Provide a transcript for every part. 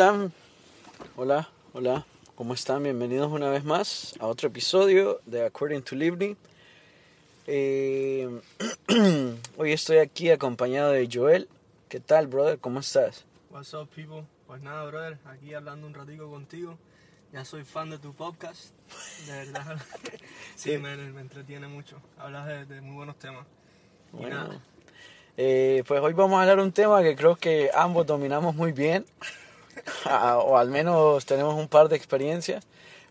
están? Hola, hola, ¿cómo están? Bienvenidos una vez más a otro episodio de According to Livni. Eh, hoy estoy aquí acompañado de Joel. ¿Qué tal, brother? ¿Cómo estás? What's up, people? Pues nada, brother, aquí hablando un ratico contigo. Ya soy fan de tu podcast, de verdad. sí, me, me entretiene mucho. Hablas de, de muy buenos temas. Bueno, eh, pues hoy vamos a hablar un tema que creo que ambos dominamos muy bien, o al menos tenemos un par de experiencias.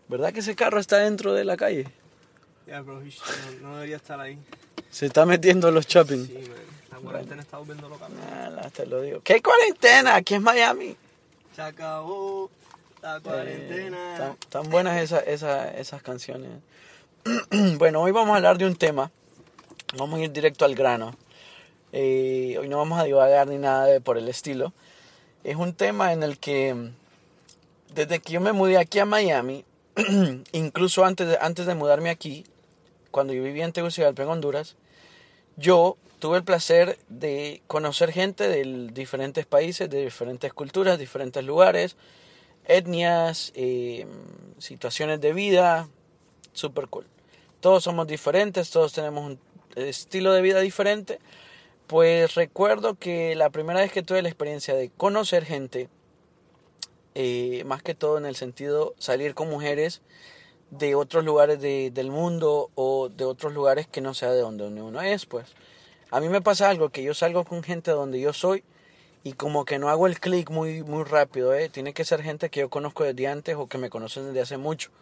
¿Verdad que ese carro está dentro de la calle? ya, bro, ish, no, no debería estar ahí. Se está metiendo en los shopping. Sí, man. La cuarentena está volviendo loca. Ah, te lo digo. ¿Qué cuarentena? Aquí es Miami. Se acabó la Eh, cuarentena. tan, tan buenas esas, esas, esas canciones. bueno, hoy vamos a hablar de un tema. Vamos a ir directo al grano. Eh, hoy no vamos a divagar ni nada de- por el estilo. Es un tema en el que desde que yo me mudé aquí a Miami, incluso antes de, antes de mudarme aquí, cuando yo vivía en Tegucigalpa, en Honduras, yo tuve el placer de conocer gente de diferentes países, de diferentes culturas, diferentes lugares, etnias, eh, situaciones de vida, super cool. Todos somos diferentes, todos tenemos un estilo de vida diferente. Pues recuerdo que la primera vez que tuve la experiencia de conocer gente, eh, más que todo en el sentido salir con mujeres de otros lugares de- del mundo o de otros lugares que no sea de donde, uno es, pues. A mí me pasa algo, que yo salgo con gente donde yo soy y como que no hago el clic muy, muy rápido, ¿eh? Tiene que ser gente que yo conozco desde antes o que me conocen desde hace mucho.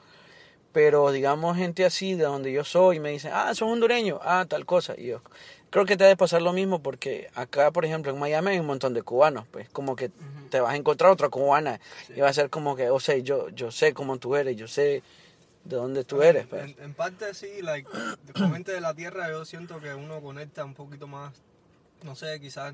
Pero digamos gente así de donde yo soy y me dicen, ah, sos hondureño, ah, tal cosa. Y yo creo que te debe pasar lo mismo porque acá, por ejemplo, en Miami hay un montón de cubanos, pues como que te vas a encontrar otra cubana Sí. y va a ser como que, o sea, yo, yo sé cómo tú eres, yo sé de dónde tú eres, pues. En, en parte sí, like, de- con gente de la tierra yo siento que uno conecta un poquito más, no sé, quizás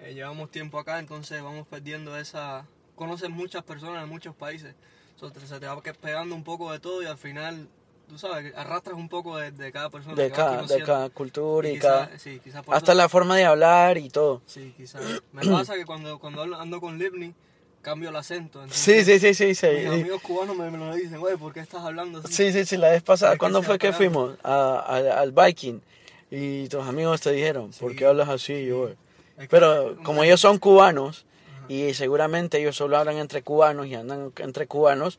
eh, llevamos tiempo acá, entonces vamos perdiendo esa... Conoces muchas personas de muchos países, so, te- se te va pegando un poco de todo y al final, tú sabes, arrastras un poco de, de cada persona. de cada, de cada cultura y, Y quizá- cada... sí, quizá por Hasta eso- la forma de hablar y todo. Sí, quizás. Me pasa que cuando, cuando hablo- ando con Livni, cambio el acento. Sí, entonces, sí, sí, sí, sí. Mis sí. amigos cubanos me, me lo dicen, oye, ¿por qué estás hablando así? Sí, sí, sí, la vez pasada, ¿cuándo fue que fuimos? A- a- al Viking. Y tus amigos te dijeron, ¿por Sí. qué hablas así? Yo, Pero como ellos son cubanos. Y seguramente ellos solo hablan entre cubanos y andan entre cubanos,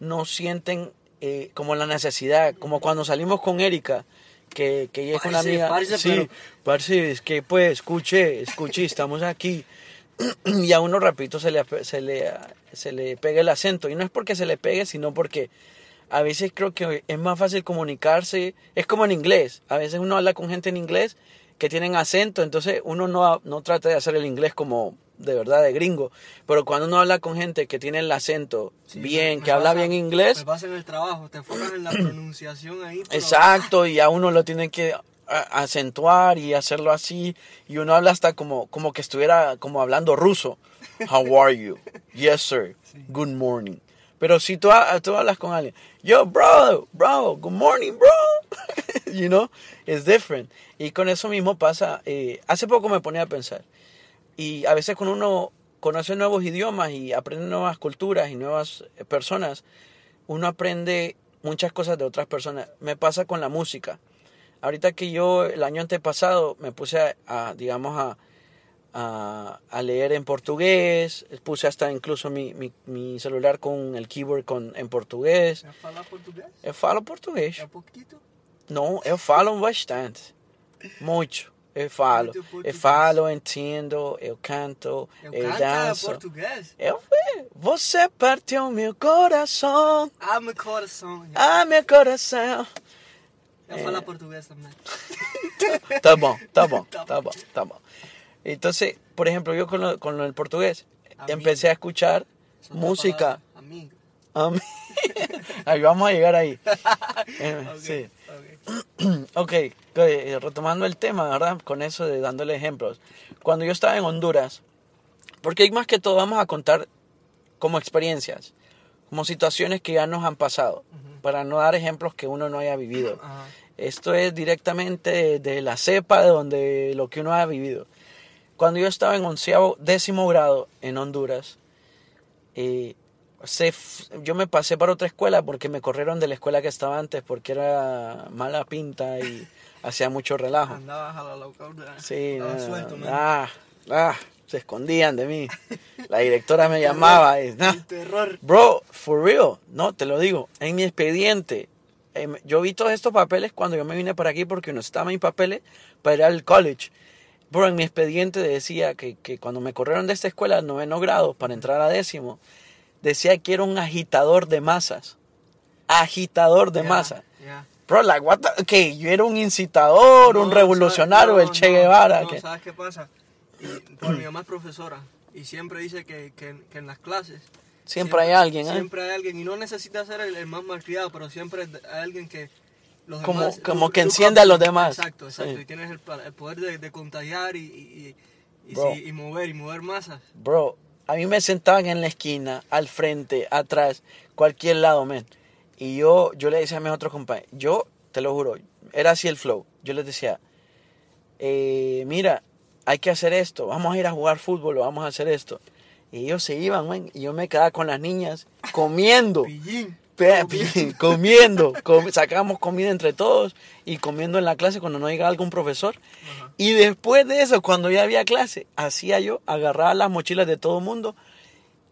no sienten eh, como la necesidad, como cuando salimos con Erika, que, que ella es una amiga. parce, sí, pero- parce, es que pues, escuche, escuche, estamos aquí. y a uno, repito, se le, se, le, se le pega el acento. Y no es porque se le pegue, sino porque a veces creo que es más fácil comunicarse. Es como en inglés. A veces uno habla con gente en inglés que tienen acento, entonces uno no, no trata de hacer el inglés como de verdad de gringo. Pero cuando uno habla con gente que tiene el acento Sí, bien, que habla bien inglés, Me pasa en el trabajo, te enfocas en la pronunciación ahí. pero- Exacto, y a uno lo tienen que acentuar y hacerlo así, y uno habla hasta como, como que estuviera como hablando ruso. How are you? Yes, sir. Sí. Good morning. Pero si tú, tú hablas con alguien, yo, bro, bro, good morning, bro. you know, it's different. Y con eso mismo pasa, eh, hace poco me ponía a pensar, y a veces cuando uno conoce nuevos idiomas y aprende nuevas culturas y nuevas eh, personas, uno aprende muchas cosas de otras personas. Me pasa con la música. Ahorita que yo el año antepasado me puse a, a, digamos, a, a, a leer en portugués, puse hasta incluso mi, mi, mi celular con el keyboard con, en portugués. ¿Ya hablas portugués? Eu falo português. ¿Ya poquito? Não, eu falo bastante. Muito. Eu falo. Eu português. falo, eu entendo, eu canto, Eu eu canta danço. português? Eu Você partiu meu coração. Ah, meu coração. Ah, meu coração. Já É. fala português também. Tá bom, tá bom, Tá tá bom, tá bom. Entonces, por ejemplo, yo con, lo- con el portugués Amigo. empecé a escuchar otra música. Amigo. a mí- ahí vamos a llegar ahí. Eh, Ok, Sí. ok. Eh, retomando el tema, ¿verdad? Con eso de dándole ejemplos. Cuando yo estaba en Honduras, porque hay más que todo vamos a contar como experiencias, como situaciones que ya nos han pasado, para no dar ejemplos que uno no haya vivido. Esto es directamente de la cepa de donde lo que uno ha vivido. Cuando yo estaba en onceavo, décimo grado en Honduras, eh, se yo me pasé para otra escuela porque me corrieron de la escuela que estaba antes porque era mala pinta y hacía mucho relajo. Andabas a la. Sí, no, suelto, man. ah, ah, se escondían de mí. La directora me llamaba y, no, terror. Bro, for real, no, te lo digo, en mi expediente, em, yo vi todos estos papeles cuando yo me vine para aquí porque no estaban mis papeles para ir al college. Bro, en mi expediente decía que, que cuando me corrieron de esta escuela, noveno grado, para entrar a décimo, decía que era un agitador de masas. Agitador de Ya, masas. ya. Bro, like, what the, okay, yo era un incitador, un No, revolucionario, ¿sabes? el Che No, Guevara. No, que- ¿sabes qué pasa? Por mi mamá es profesora y siempre dice que, que, que en las clases Siempre hay alguien, ¿eh? Siempre hay alguien y no necesita ser el, el más malcriado, pero siempre hay alguien que los Como- demás- como que enciende a los demás. Exacto, exacto. Sí. Y tienes el, el poder de, de contagiar y, y, y, y mover y mover masas. Bro, a mí me sentaban en la esquina, al frente, atrás, cualquier lado, men. Y yo, yo le decía a mis otros compañeros, yo, te lo juro, era así el flow. Yo les decía, eh, mira, hay que hacer esto, vamos a ir a jugar fútbol vamos a hacer esto. Y ellos se iban, men, y yo me quedaba con las niñas comiendo. Pillín. Comiendo, com- sacábamos comida entre todos y comiendo en la clase cuando no llegaba algún profesor. Y después de eso, cuando ya había clase, hacía yo, agarraba las mochilas de todo el mundo,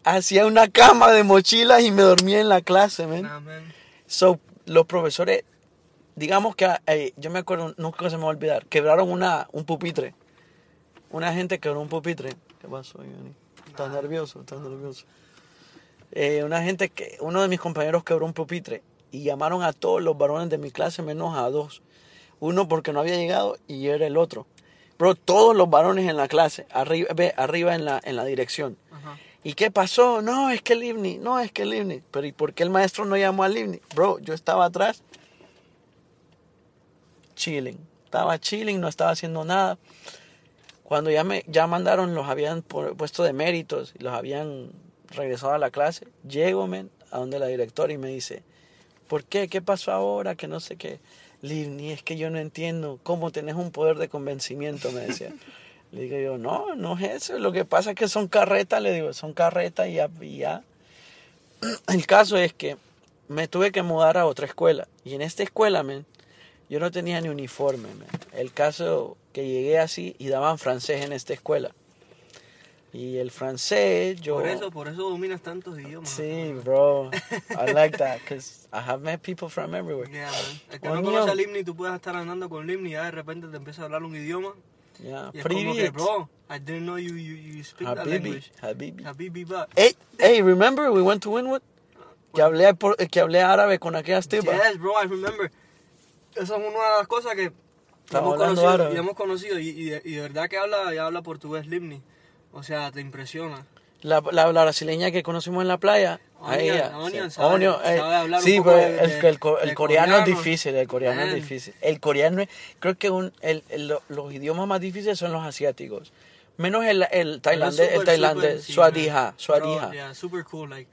hacía una cama de mochilas y me dormía en la clase, man. Nah, man. So, los profesores, digamos que, eh, yo me acuerdo, nunca se me va a olvidar, quebraron una, un pupitre. Una gente quebró un pupitre. ¿Qué pasó, Johnny? ¿Estás nervioso? ¿Estás nervioso? Eh, una gente que, uno de mis compañeros quebró un pupitre y llamaron a todos los varones de mi clase menos a dos. Uno porque no había llegado y era el otro. Bro, todos los varones en la clase, arriba, arriba en la, en la dirección. Ajá. ¿Y qué pasó? No, es que Livni, no, es que Livni. Pero ¿y por qué el maestro no llamó a Livni? Bro, yo estaba atrás, chilling. Estaba chilling, no estaba haciendo nada. Cuando ya me ya mandaron, los habían pu- puesto de méritos y los habían regresado a la clase. Llego, a donde la directora y me dice, ¿por qué? ¿Qué pasó ahora? Que no sé qué. Livni, es que yo no entiendo cómo tenés un poder de convencimiento, me decía. Le digo yo, no, no es eso. Lo que pasa es que son carretas, le digo, son carretas y ya. El caso es que me tuve que mudar a otra escuela. Y en esta escuela, men, yo no tenía ni uniforme. El caso que llegué así y daban francés en esta escuela. Y el francés, yo. Por eso, por eso dominas tantos idiomas. Sí, bro. I like that, because I have met people from everywhere. Yeah, man. Que oh, no a Limni, tú puedes estar andando con Limni y ya de repente te empieza a hablar un idioma. Yeah, y es como que, bro, I didn't know you, you, you speak Habibi. that language. Habibi. Habibi, but... Hey, hey, remember we went to Winwood? que hablé, por, que hablé árabe con aquellas tipas. Yes, bro, I remember. Esa es una de las cosas que hemos conocido, y hemos conocido, y, y, y, de verdad que habla, y habla portugués Limni. O sea, te impresiona. La, la, la brasileña que conocimos en la playa. Onion, ella, Onion sí. sabe- Onion, eh, sabe sí, pero de- el, el, el de coreano es difícil, el coreano es Man. difícil. El coreano es, creo que un, el, el- lo- los idiomas más difíciles son los asiáticos. Menos el, el tailandés, es el tailandés, suadija, suadija. Super cool, like,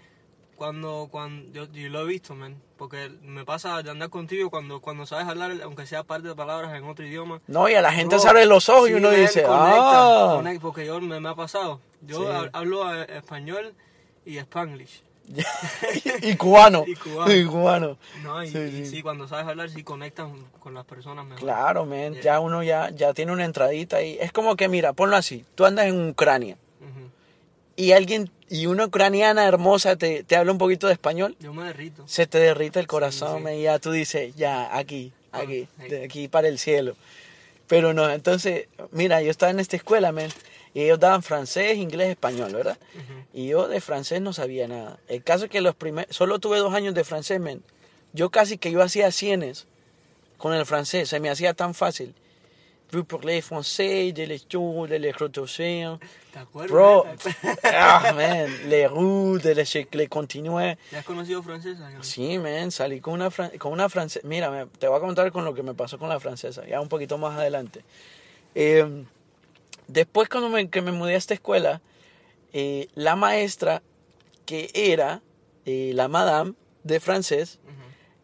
cuando, cuando, yo, yo lo he visto, man, porque me pasa de andar contigo cuando, cuando sabes hablar, aunque sea parte de palabras en otro idioma. No, y a la gente se abre los ojos y sí, uno man, dice, conecta, ah. conecta, porque yo me, me ha pasado. Yo Sí. hab- hablo eh, español y spanglish. y cubano. Y cubano. Y cubano. ¿no? Y, Sí, y sí. cuando sabes hablar, sí conectas con las personas mejor. Claro, man, Yeah. ya uno ya, ya tiene una entradita ahí. Es como que, mira, ponlo así, tú andas en Ucrania. Y alguien, y una ucraniana hermosa te, te habla un poquito de español, Yo me derrito. se te derrite el corazón, sí. y ya tú dices, ya, aquí, Ah, aquí, de aquí para el cielo. Pero no, entonces, mira, yo estaba en esta escuela, man, y ellos daban francés, inglés, español, ¿verdad? Y yo de francés no sabía nada. El caso es que los primeros, solo tuve dos años de francés, men. Yo casi que yo hacía cienes con el francés, se me hacía tan fácil. Vous parlez français, de l'étude, de. ¿Te acuerdas? Bro, ah, man, les routes, de les, les continué. ¿Ya has conocido francesa? Sí, man, salí con una, con una francesa. Mira, me- te voy a contar con lo que me pasó con la francesa, ya un poquito más adelante. Eh, después, cuando me, que me mudé a esta escuela, eh, la maestra que era eh, la madame de francés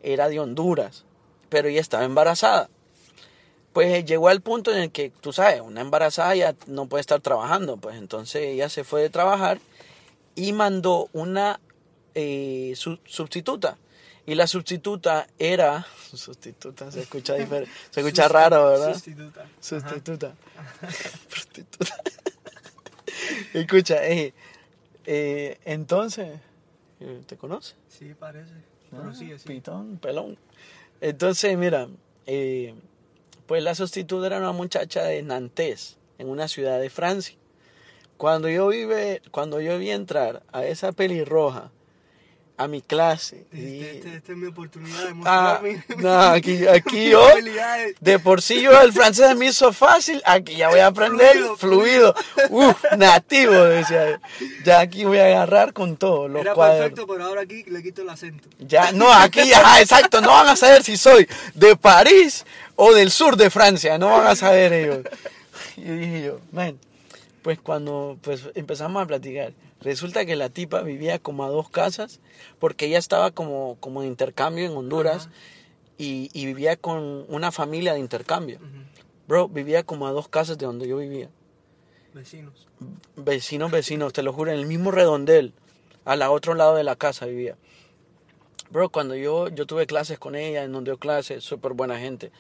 era de Honduras, pero ella estaba embarazada. Pues eh, llegó al punto en el que, tú sabes, una embarazada ya no puede estar trabajando, pues entonces ella se fue de trabajar y mandó una eh, su- sustituta. Y la sustituta era... Sustituta, se escucha, difer- se escucha raro, ¿verdad? Sustituta. Sustituta. Prostituta. Escucha, eh, eh, entonces, ¿te conoce? Sí, parece. Ah, sí. Pitón, pelón. Entonces, mira, eh, pues la sustituta era una muchacha de Nantes, en una ciudad de Francia. Cuando yo vive, cuando yo vi entrar a esa pelirroja a mi clase, Este, y- este- esta es mi oportunidad de ah, mostrar mi, no, aquí, aquí yo, de por sí yo el francés me hizo fácil, aquí ya voy a aprender Fluido, fluido, Uf, nativo, decía. Ya aquí voy a agarrar con todo, los Era cuadernos. perfecto, pero ahora aquí le quito el acento. Ya, no, aquí, ajá, exacto, no van a saber si soy de París o del sur de Francia, no van a saber ellos. Y dije yo, man, pues cuando pues empezamos a platicar, resulta que la tipa vivía como a dos casas, porque ella estaba como, como de intercambio en Honduras y, y vivía con una familia de intercambio. Bro, vivía como a dos casas de donde yo vivía. Vecinos. Vecinos, vecinos, te lo juro, en el mismo redondel, al otro lado de la casa vivía. Bro, cuando yo, yo tuve clases con ella, en donde dio clases, súper buena gente.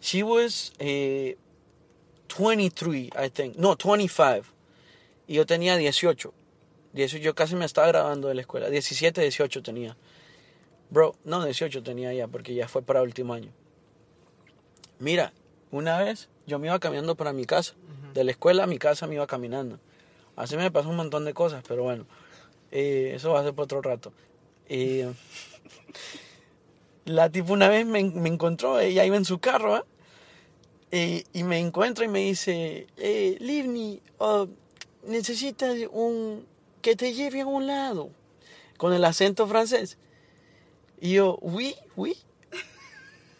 She was eh, 23, I think. No, 25. Y yo tenía 18. 18, yo casi me estaba grabando de la escuela. 17, 18 tenía. Bro, no, 18 tenía ya, porque ya fue para último año. Mira, una vez yo me iba caminando para mi casa. Ujú. De la escuela a mi casa me iba caminando. Así me pasó un montón de cosas, pero bueno, eh, eso va a ser por otro rato. Eh, la tipo una vez me, me encontró, ella iba en su carro, ¿ah? Eh, y me encuentra y me dice, eh, Livni, oh, necesitas un que te lleve a un lado, con el acento francés. Y yo, oui, oui,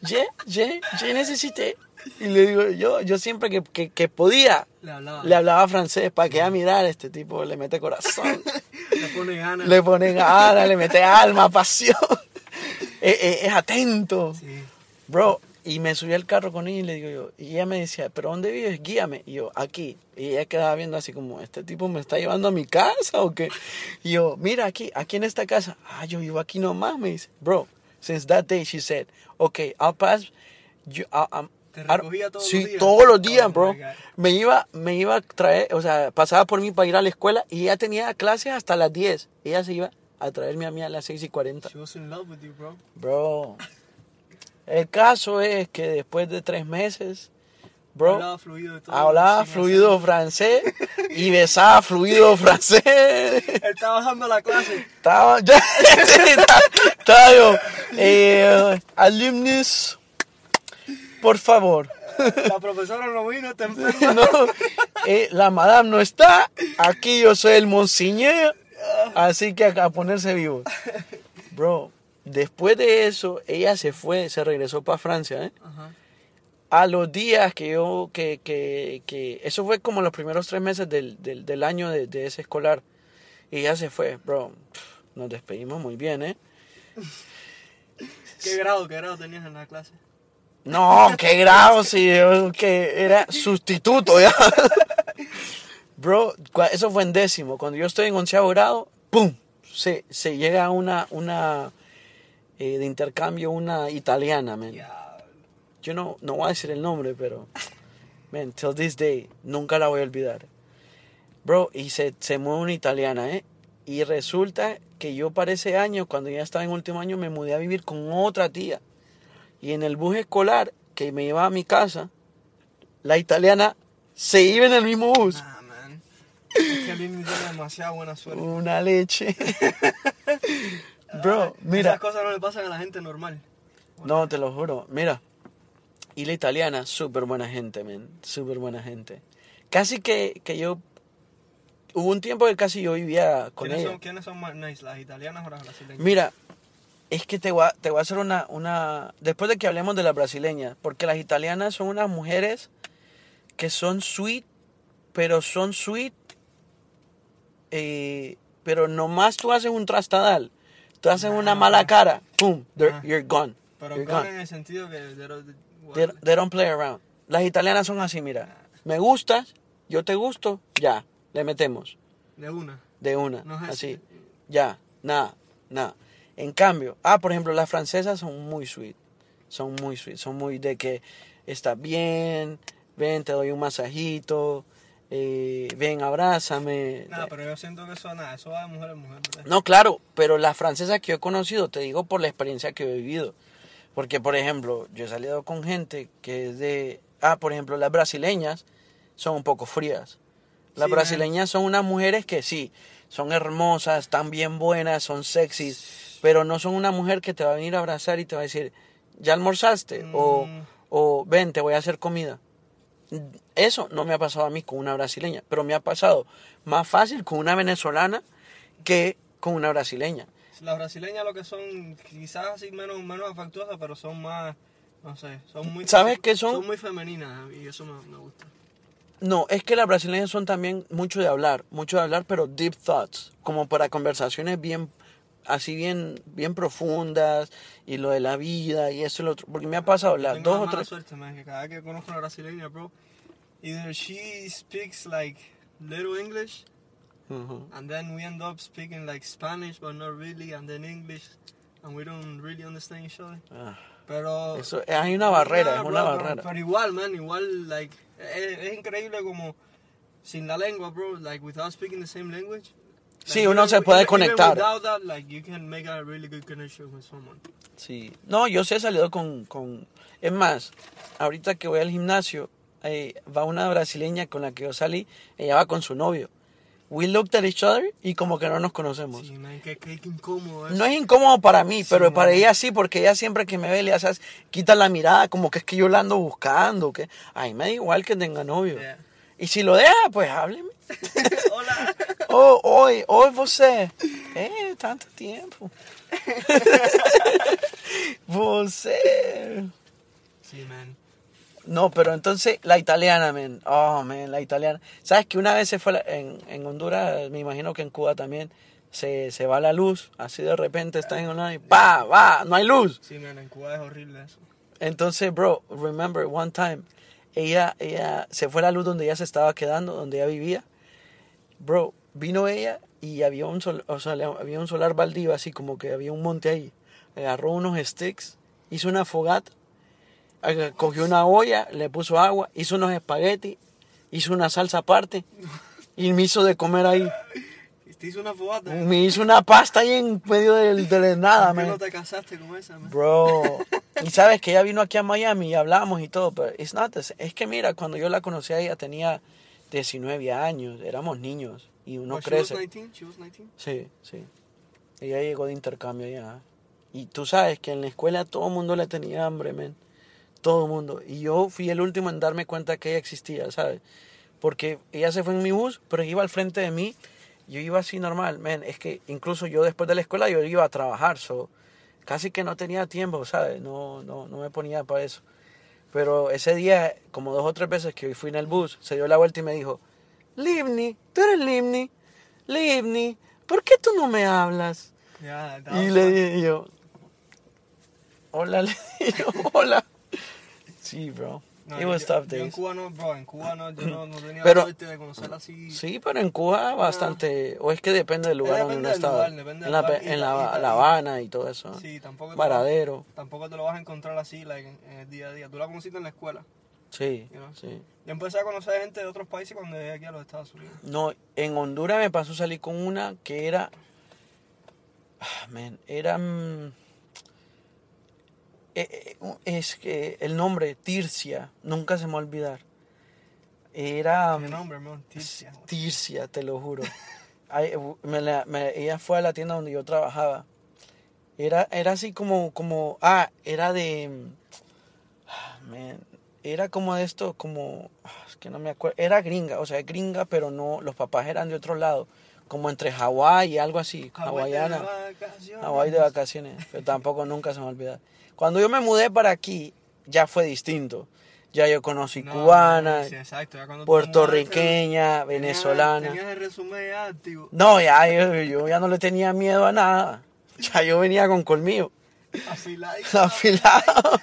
je, je, je necesité. Y le digo, yo, yo siempre que, que, que podía, Le hablaba. le hablaba francés para que a mirar este tipo le mete corazón, Le pone ganas. le pone ganas, le mete alma, pasión, es, es- es atento, Sí. bro. Y me subí al carro con ella y le digo yo, y ella me decía, ¿pero dónde vives? Guíame. Y yo, aquí. Y ella quedaba viendo así como, ¿este tipo me está llevando a mi casa o qué? Y yo, mira aquí, aquí en esta casa. Ah, yo vivo aquí nomás, me dice. Bro, since that day she said, okay, I'll pass. You, I'll- I'm- ¿Te I don't- recogía todos sí, los días? todos los días, Oh, bro. Me iba, me iba a traer, o sea, pasaba por mí para ir a la escuela y ella tenía clases hasta las 10. Ella se iba a traerme a mí a las 6 y 40. She was in love with you, bro. Bro. El caso es que después de tres meses, bro, Hablaba fluido todo. hablaba fluido francés y besaba fluido francés. Él estaba bajando la clase. Estaba, ya, estaba- yo, eh, alumnus, por favor. La profesora no vino, está enferma. No, eh, la madame no está, aquí yo soy el monseñor, así que a, a ponerse vivo. Bro, después de eso, ella se fue, se regresó para Francia, ¿eh? Ajá. a los días que yo, que, que, que, eso fue como los primeros tres meses del, del, del año de, de ese escolar. Y ya se fue, bro. Nos despedimos muy bien, ¿eh? ¿Qué grado, qué grado tenías en la clase? No, qué grado, sí, yo que era sustituto ya. Bro, eso fue en décimo. Cuando yo estoy en onceavo grado, ¡pum! Se, se llega a una, una eh, de intercambio, una italiana, man. Yo no, no voy a decir el nombre, pero. Man, till this day, nunca la voy a olvidar. Bro, y se, se mueve una italiana, ¿eh? Y resulta que yo para ese año, cuando ya estaba en último año, me mudé a vivir con otra tía. Y en el bus escolar que me llevaba a mi casa, la italiana se iba en el mismo bus. Es que tiene demasiada buena suerte. Una leche. Bro, mira. Esas cosas no le pasan a la gente normal. No, te lo juro. Mira. Y la italiana, súper buena gente, men. Súper buena gente. Casi que, que yo... Hubo un tiempo que casi yo vivía con ¿Quiénes ella. son, ¿Quiénes son más nice, las italianas o las brasileñas? Mira, es que te voy, a, te voy a hacer una, una... Después de que hablemos de las brasileñas, porque las italianas son unas mujeres que son sweet, pero son sweet, eh, pero nomás tú haces un trastadal, tú haces una mala cara, boom, they're- Ah. you're gone. Pero you're gone en el sentido que... de lo- de- They, they don't play around. Las italianas son así, mira. Me gustas, yo te gusto, ya, le metemos. De una. de una, No es así. Ya, nada, nada. En cambio, ah, por ejemplo, las francesas son muy sweet. Son muy sweet, son muy de que estás bien, ven, te doy un masajito, eh, ven, abrázame. Nada, pero yo siento que eso, nada, eso va de mujer a mujer. ¿verdad? No, claro, pero las francesas que yo he conocido, te digo por la experiencia que he vivido. Porque, por ejemplo, yo he salido con gente que es de... Ah, por ejemplo, las brasileñas son un poco frías. Las Sí, man. brasileñas son unas mujeres que sí, son hermosas, están bien buenas, son sexys, pero no son una mujer que te va a venir a abrazar y te va a decir, ¿ya almorzaste? O, Mm. o ven, te voy a hacer comida. Eso no me ha pasado a mí con una brasileña, pero me ha pasado más fácil con una venezolana que con una brasileña. Las brasileñas lo que son quizás así menos, menos afectuosas, pero son más, no sé, son muy... ¿Sabes qué son? Son muy femeninas y eso me, me gusta. No, es que las brasileñas son también mucho de hablar, mucho de hablar, pero deep thoughts, como para conversaciones bien, así bien, bien profundas, y lo de la vida, y eso y lo otro. Porque me ha pasado las tengo dos o tres... suerte, man, que cada vez que conozco a una brasileña, bro, either she speaks like little English, Ujú. and then we end up speaking like Spanish, but not really, and then English, and we don't really understand each other. Ah, Pero... Eso, hay una barrera, es una bro, pero- barrera. Pero, igual, man, igual, like, es, es increíble como sin la lengua, bro, like, without speaking the same language. Sí, uno se puede conectar. Sí. No, yo sí he salido con, con... Es más, ahorita que voy al gimnasio, eh, va una brasileña con la que yo salí, ella va con su novio. We looked at each other y como que no nos conocemos. Sí, man, qué, qué incómodo. No es incómodo para mí, pero Sí, para ella sí, porque ella siempre que me ve le hace, quita la mirada, como que es que yo la ando buscando, que ay, me da igual que tenga novio. Yeah. Y si lo deja, pues hábleme. Hola. Oh, hoy, hoy você. Eh, tanto tiempo. você. Sí, man. No, pero entonces la italiana, man. Oh, man, la italiana. ¿Sabes que una vez se fue la- en, en Honduras, me imagino que en Cuba también, se, se va la luz, así de repente está en una y pa, va, no hay luz. Sí, man, en Cuba es horrible eso. Entonces, bro, remember one time, ella, ella, se fue la luz donde ella se estaba quedando, donde ella vivía. Bro, vino ella y había un, sol, o sea, había un solar baldío, así como que había un monte ahí. Agarró unos sticks, hizo una fogata, cogió una olla, le puso agua, hizo unos espaguetis, hizo una salsa aparte y me hizo de comer ahí. ¿Y te hizo una fogata? Me hizo una pasta ahí en medio del- de, la nada, ¿Por qué man. no te casaste con esa, man? Bro, y sabes que ella vino aquí a Miami y hablamos y todo, pero it's not es que mira, cuando yo la conocí a ella tenía 19 años, éramos niños y uno Oh, she was crece. 19? She was 19? Sí, sí. Ella llegó de intercambio allá. Y tú sabes que en la escuela todo el mundo le tenía hambre, men. Todo el mundo. Y yo fui el último en darme cuenta que ella existía, ¿sabes? Porque ella se fue en mi bus, pero iba al frente de mí. Yo iba así normal, men. Es que incluso yo después de la escuela yo iba a trabajar, so casi que no tenía tiempo, ¿sabes? No, no, no me ponía para eso. Pero ese día, como dos o tres veces que fui en el bus, se dio la vuelta y me dijo, Livni, tú eres Livni, Livni, ¿por qué tú no me hablas? Yeah, Y le dije yo, hola, le dije, hola. Sí, bro. No, It was yo, tough yo en days. Cuba no, bro, en Cuba no, yo no, no tenía Pero- suerte de conocerla así. Sí, pero en Cuba bastante, o es que depende del lugar donde Depende uno del estaba. en la, Y en la, y la Habana y todo eso. Sí, tampoco te, Varadero. tampoco te lo vas a encontrar así like, en, en el día a día. Tú la conociste en la escuela. Sí, You know? sí. Yo empecé a conocer gente de otros países cuando llegué aquí a los Estados Unidos. No, en Honduras me pasó salir con una que era. Ah, man, era. mm, eh, eh, es que el nombre, Tircia, nunca se me va a olvidar. Era. ¿Qué nombre, hermano? Tircia. Tircia, te lo juro. Eh, me la- me- ella fue a la tienda donde yo trabajaba. Era, era así como, como, ah, era de, mm, ah, man, era como de esto, como, ah, es que no me acuerdo, era gringa, o sea, gringa, pero no, los papás eran de otro lado, como entre Hawái y algo así, Hawái de hawaiana, vacaciones. Hawái de vacaciones, pero tampoco nunca se me olvida. Cuando yo me mudé para aquí, ya fue distinto. Ya yo conocí No, cubana, sí, exacto, ya cuando tú te puertorriqueña, mudaste, venezolana. Tenías el resumen ya activo. No, ya yo, yo ya no le tenía miedo a nada. Ya yo venía con colmillo, Afiladito. afilado.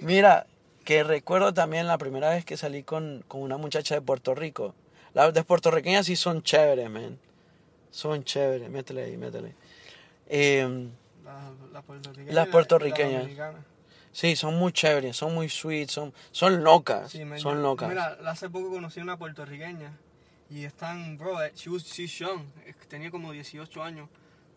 Mira, que recuerdo también la primera vez que salí con, con una muchacha de Puerto Rico. Las de puertorriqueñas sí son chéveres, man. Son chéveres, métele ahí, métele. Eh. Las y la- puertorriqueñas. la sí, son muy chéveres, son muy sweet, son, son locas, Sí, man, son yo- locas. Mira, hace poco conocí una puertorriqueña y están, bro, eh, she was, she's young, tenía como 18 años,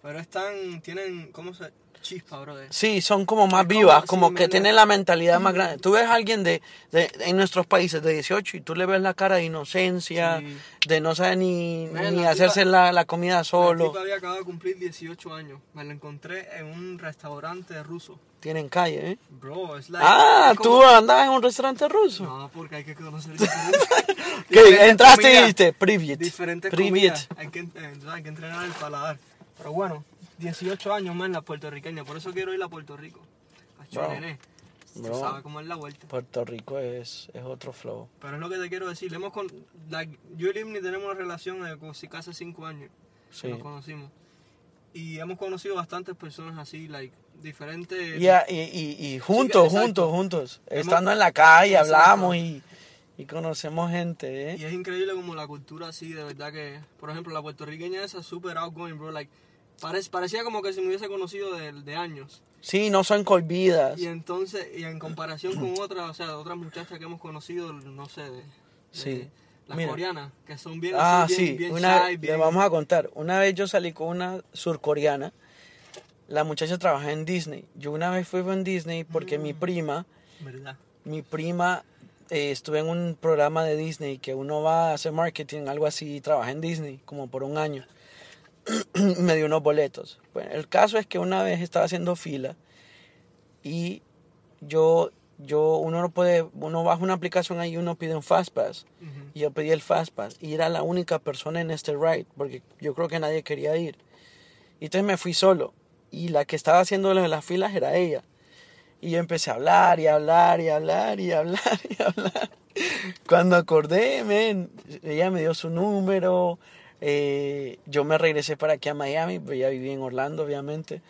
pero están, tienen, ¿cómo se? Chispa, bro. de- Sí, son como más Es vivas, como que tienen la mentalidad más grande. Tú ves a alguien de, de- en nuestros países de 18 y tú le ves la cara de inocencia, Sí. de no saber ni, ni la hacerse tipa- la, la comida solo. tipa había acabado de cumplir 18 años. Me la encontré en un restaurante ruso. Tienen calle, ¿eh? Bro, es like. Ah, es tú como- andabas en un restaurante ruso. No, porque hay que conocer que entraste y comidas, dijiste, Privyet. Diferentes Privyet. comidas. Hay que, hay que entrenar el paladar. Pero bueno, 18 años más en la puertorriqueña. Por eso quiero ir a Puerto Rico. A Bro. nene. Usted Bro. sabe cómo es la vuelta. Puerto Rico es, es otro flow. Pero es lo que te quiero decir. Hemos con, like, yo y Limni tenemos una relación de casi casi 5 años. que Sí. Nos conocimos. Y hemos conocido bastantes personas así, like, diferentes. Y, a- y, y, y juntos, exacto. juntos, juntos. Hemos- Estando en la calle, hablamos y, y conocemos gente, ¿eh? Y es increíble como la cultura así, de verdad que, por ejemplo, la puertorriqueña esa es súper outgoing, bro. Like, parecía como que si me hubiese conocido de, de años. Sí, no son colvidas. Y entonces, y en comparación con otras, o sea, otras muchachas que hemos conocido, no sé, de, de Sí. las Mira. coreanas, que son bien Ah, bien, sí, bien una, shy, le vamos a contar. Una vez yo salí con una surcoreana. La muchacha trabaja en Disney. Yo una vez fui en Disney porque Mm. mi prima, ¿Verdad? mi prima eh, estuve en un programa de Disney que uno va a hacer marketing, algo así, y trabaja en Disney como por un año. Me dio unos boletos. Bueno, el caso es que una vez estaba haciendo fila y yo, yo, uno no puede, uno baja una aplicación ahí y uno pide un Fastpass. Ujú. Y yo pedí el Fastpass y era la única persona en este ride porque yo creo que nadie quería ir. Y entonces me fui solo y la que estaba haciendo las filas era ella. Y yo empecé a hablar y hablar y hablar y hablar y hablar. Cuando acordé, men, ella me dio su número. Eh, yo me regresé para aquí a Miami, pues ya viví en Orlando, obviamente.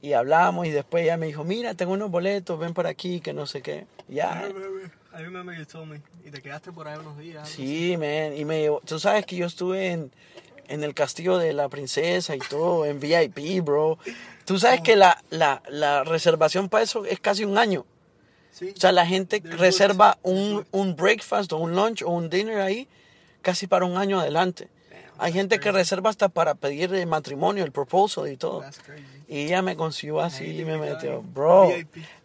Y hablamos y después ella me dijo, mira, tengo unos boletos, ven por aquí, que no sé qué. Ya, I remember you told me. Y te quedaste por ahí unos días. Sí, man, y me llevó- tú sabes que yo estuve en, en el castillo de la princesa y todo, en VIP, bro. Tú sabes que la, la, la reservación para eso es casi un año. Sí. O sea, la gente They're reserva un, un breakfast o un lunch o un dinner ahí casi para un año adelante. Hay gente que reserva hasta para pedir el matrimonio, el proposal y todo. Y ella me consiguió así y me metió. Bro,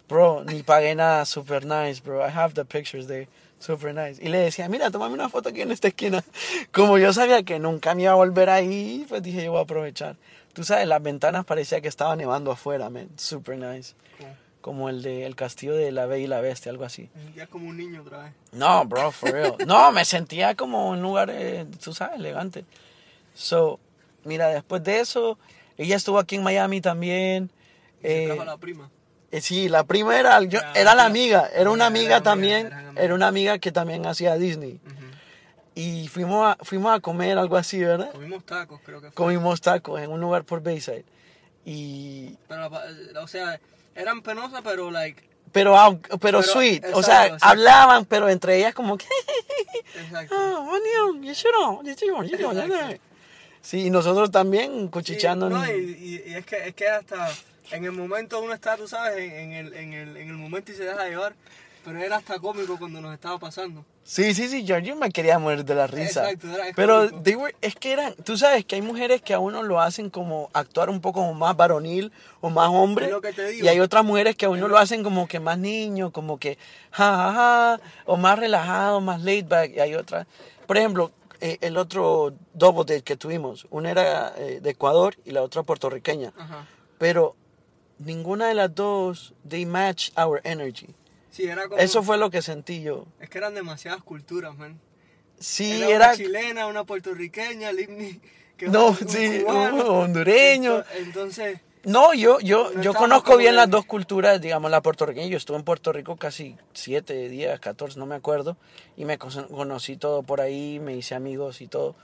bro, ni pagué nada, super nice, bro. I have the pictures there, super nice. Y le decía, mira, tómame una foto aquí en esta esquina. Como yo sabía que nunca me iba a volver ahí, pues dije, yo voy a aprovechar. Tú sabes, las ventanas parecía que estaba nevando afuera, man. Super nice. Como el de el castillo de la Bella y la Bestia, algo así. Ya es como un niño otra vez. No, bro, for real. No, me sentía como un lugar, eh, tú sabes, elegante. So, mira, después de eso, ella estuvo aquí en Miami también. Y se Eh, trajo a la prima. eh, sí, la prima era, yo- Ya, era la amiga, era una amiga también, eran amigas. era una amiga que también hacía Disney. Ujú. Y fuimos a, fuimos a comer algo así, ¿verdad? Comimos tacos, creo que fue. Comimos tacos en un lugar por Bayside. Y, Pero, eh, o sea, eran penosas, pero, like, pero, pero, Pero, sweet, o exacto, sea, exacto. hablaban, pero entre ellas como que, exacto. ah, bueno, y eso no, y eso no, y eso no, y eso no. Sí, y nosotros también cuchicheando. Y, no, y, y- es, que, es que hasta en el momento uno está, tú sabes, en, en el, en, el, en el momento y se deja llevar, pero era hasta cómico cuando nos estaba pasando. Sí, sí, sí, yo, yo me quería morir de la risa. Exacto, era- Pero they were- es que eran, tú sabes que hay mujeres que a uno lo hacen como actuar un poco como más varonil o más hombre. Es lo que te digo. Y hay otras mujeres que a uno lo hacen como que más niño, como que ja, ja, ja, o más relajado, más laid back. Y hay otras, por ejemplo, eh, el otro double date que tuvimos, una era eh, de Ecuador y la otra puertorriqueña. Ajá. Pero ninguna de las dos, they match our energy. Sí, era como... Eso fue lo que sentí yo. Es que eran demasiadas culturas, man. Sí, era, era... una chilena, una puertorriqueña, Limni, que No, un sí, cubano. un hondureño. Ento- Entonces, No, yo, yo, yo conozco bien en- las dos culturas, digamos, la puertorriqueña. Yo estuve en Puerto Rico casi siete días, 14, no me acuerdo. Y me cono- conocí todo por ahí, me hice amigos y todo.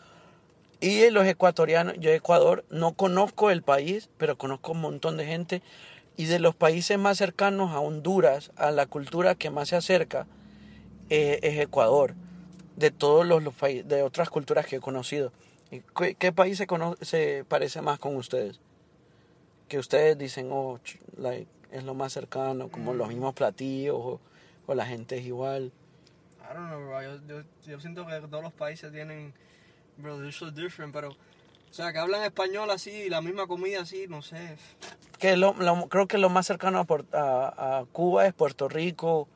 Y los ecuatorianos, yo Ecuador, no conozco el país, pero conozco un montón de gente. Y de los países más cercanos a Honduras, a la cultura que más se acerca, eh, es Ecuador. De todos los, los países, de otras culturas que he conocido. ¿Y ¿Qué, qué país se parece más con ustedes? Que ustedes dicen, oh, like, es lo más cercano, como los mismos platillos, o, o la gente es igual. I don't know, bro. Yo, yo, yo siento que todos los países tienen, bro, they're so different, pero, o sea, que hablan español así, la misma comida así, no sé. Que lo, lo- creo que lo más cercano a, a- a Cuba es Puerto Rico